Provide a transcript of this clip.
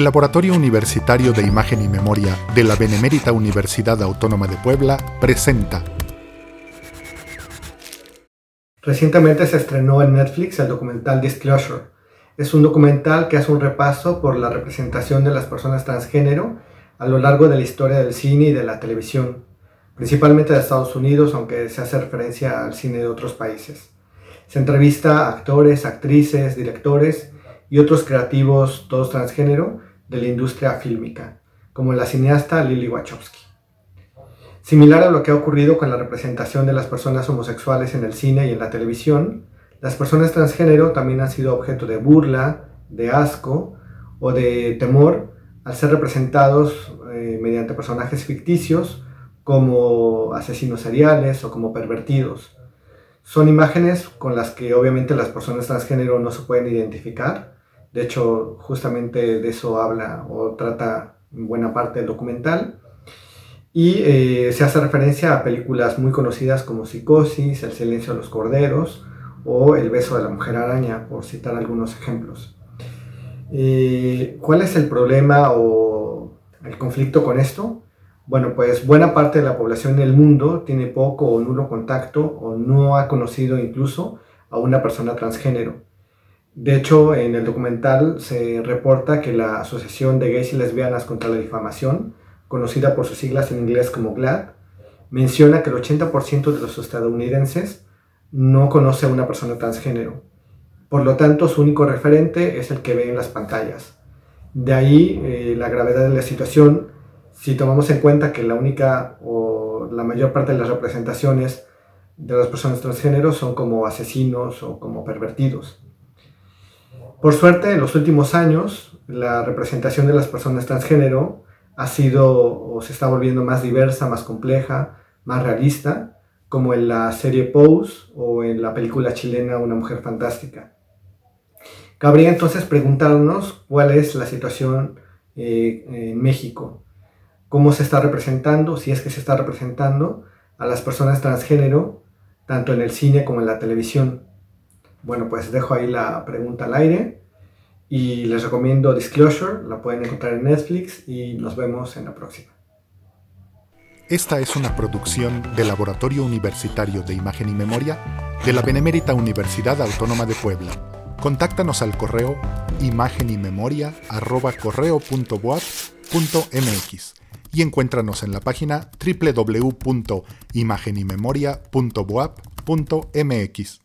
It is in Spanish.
El Laboratorio Universitario de Imagen y Memoria de la Benemérita Universidad Autónoma de Puebla presenta. Recientemente se estrenó en Netflix el documental Disclosure. Es un documental que hace un repaso por la representación de las personas transgénero a lo largo de la historia del cine y de la televisión, principalmente de Estados Unidos, aunque se hace referencia al cine de otros países. Se entrevista a actores, actrices, directores y otros creativos, todos transgénero, de la industria fílmica, como la cineasta Lily Wachowski. Similar a lo que ha ocurrido con la representación de las personas homosexuales en el cine y en la televisión, las personas transgénero también han sido objeto de burla, de asco o de temor al ser representados eh, mediante personajes ficticios como asesinos seriales o como pervertidos. Son imágenes con las que obviamente las personas transgénero no se pueden identificar de hecho, justamente de eso habla o trata buena parte del documental. Y eh, se hace referencia a películas muy conocidas como Psicosis, El silencio de los corderos o El beso de la mujer araña, por citar algunos ejemplos. Eh, ¿Cuál es el problema o el conflicto con esto? Bueno, pues buena parte de la población del mundo tiene poco o nulo contacto o no ha conocido incluso a una persona transgénero. De hecho, en el documental se reporta que la Asociación de Gays y Lesbianas contra la Difamación, conocida por sus siglas en inglés como GLAD, menciona que el 80% de los estadounidenses no conoce a una persona transgénero. Por lo tanto, su único referente es el que ve en las pantallas. De ahí eh, la gravedad de la situación si tomamos en cuenta que la única o la mayor parte de las representaciones de las personas transgénero son como asesinos o como pervertidos. Por suerte, en los últimos años, la representación de las personas transgénero ha sido o se está volviendo más diversa, más compleja, más realista, como en la serie Pose o en la película chilena Una mujer fantástica. Cabría entonces preguntarnos cuál es la situación eh, en México, cómo se está representando, si es que se está representando a las personas transgénero, tanto en el cine como en la televisión. Bueno, pues dejo ahí la pregunta al aire y les recomiendo Disclosure, la pueden encontrar en Netflix y nos vemos en la próxima. Esta es una producción del Laboratorio Universitario de Imagen y Memoria de la Benemérita Universidad Autónoma de Puebla. Contáctanos al correo imagenymemoria.correo.boap.mx y encuéntranos en la página www.imagenymemoria.boap.mx.